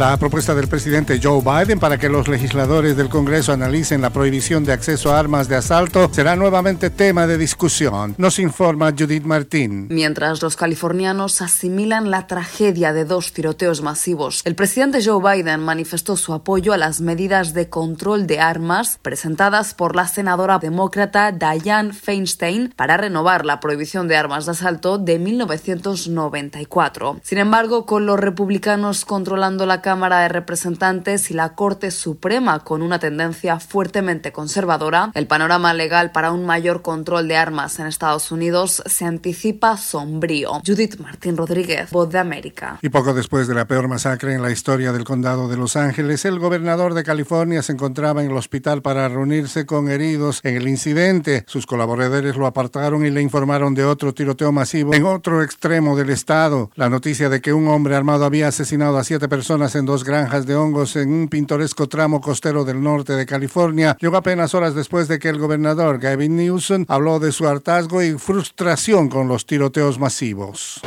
La propuesta del presidente Joe Biden para que los legisladores del Congreso analicen la prohibición de acceso a armas de asalto será nuevamente tema de discusión. Nos informa Judith Martín. Mientras los californianos asimilan la tragedia de dos tiroteos masivos, el presidente Joe Biden manifestó su apoyo a las medidas de control de armas presentadas por la senadora demócrata Dianne Feinstein para renovar la prohibición de armas de asalto de 1994. Sin embargo, con los republicanos controlando la Cámara de Representantes y la Corte Suprema con una tendencia fuertemente conservadora, el panorama legal para un mayor control de armas en Estados Unidos se anticipa sombrío. Judith Martín Rodríguez, Voz de América. Y poco después de la peor masacre en la historia del condado de Los Ángeles, el gobernador de California se encontraba en el hospital para reunirse con heridos en el incidente. Sus colaboradores lo apartaron y le informaron de otro tiroteo masivo en otro extremo del estado. La noticia de que un hombre armado había asesinado a siete personas en en dos granjas de hongos en un pintoresco tramo costero del norte de California llegó apenas horas después de que el gobernador Gavin Newsom habló de su hartazgo y frustración con los tiroteos masivos.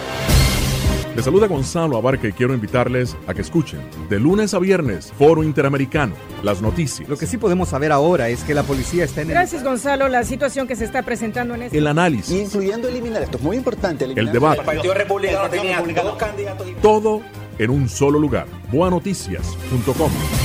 Les saluda Gonzalo Abarca y quiero invitarles a que escuchen de lunes a viernes Foro Interamericano, las noticias. Lo que sí podemos saber ahora es que la policía está en el... Gracias Gonzalo, la situación que se está presentando en este... El análisis. Incluyendo eliminar, esto es muy importante. El debate. El Partido Republicano tenía dos candidatos. Todo en un solo lugar. Boanoticias.com.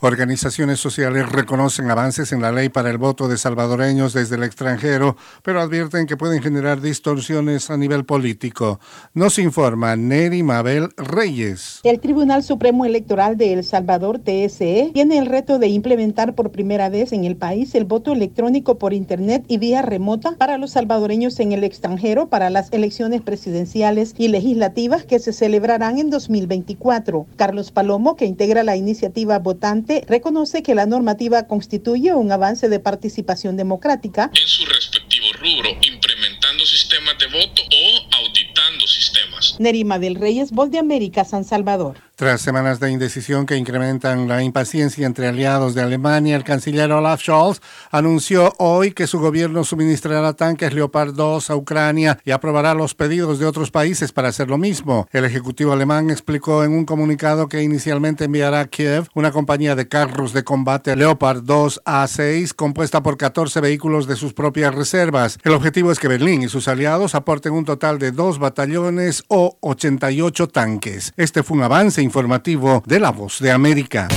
Organizaciones sociales reconocen avances en la ley para el voto de salvadoreños desde el extranjero, pero advierten que pueden generar distorsiones a nivel político. Nos informa Neri Mabel Reyes. El Tribunal Supremo Electoral de El Salvador, TSE, tiene el reto de implementar por primera vez en el país el voto electrónico por Internet y vía remota para los salvadoreños en el extranjero para las elecciones presidenciales y legislativas que se celebrarán en 2024. Carlos Palomo, que integra la iniciativa Votante, reconoce que la normativa constituye un avance de participación democrática. En su respectivo rubro, implementando sistemas de voto o auditando sistemas. Nerima del Reyes, Voz de América, San Salvador. Tras semanas de indecisión que incrementan la impaciencia entre aliados de Alemania, el canciller Olaf Scholz anunció hoy que su gobierno suministrará tanques Leopard 2 a Ucrania y aprobará los pedidos de otros países para hacer lo mismo. El ejecutivo alemán explicó en un comunicado que inicialmente enviará a Kiev una compañía de carros de combate Leopard 2 A6 compuesta por 14 vehículos de sus propias reservas. El objetivo es que Berlín y sus aliados aporten un total de dos batallones o 88 tanques. Este fue un avance informativo de La Voz de América.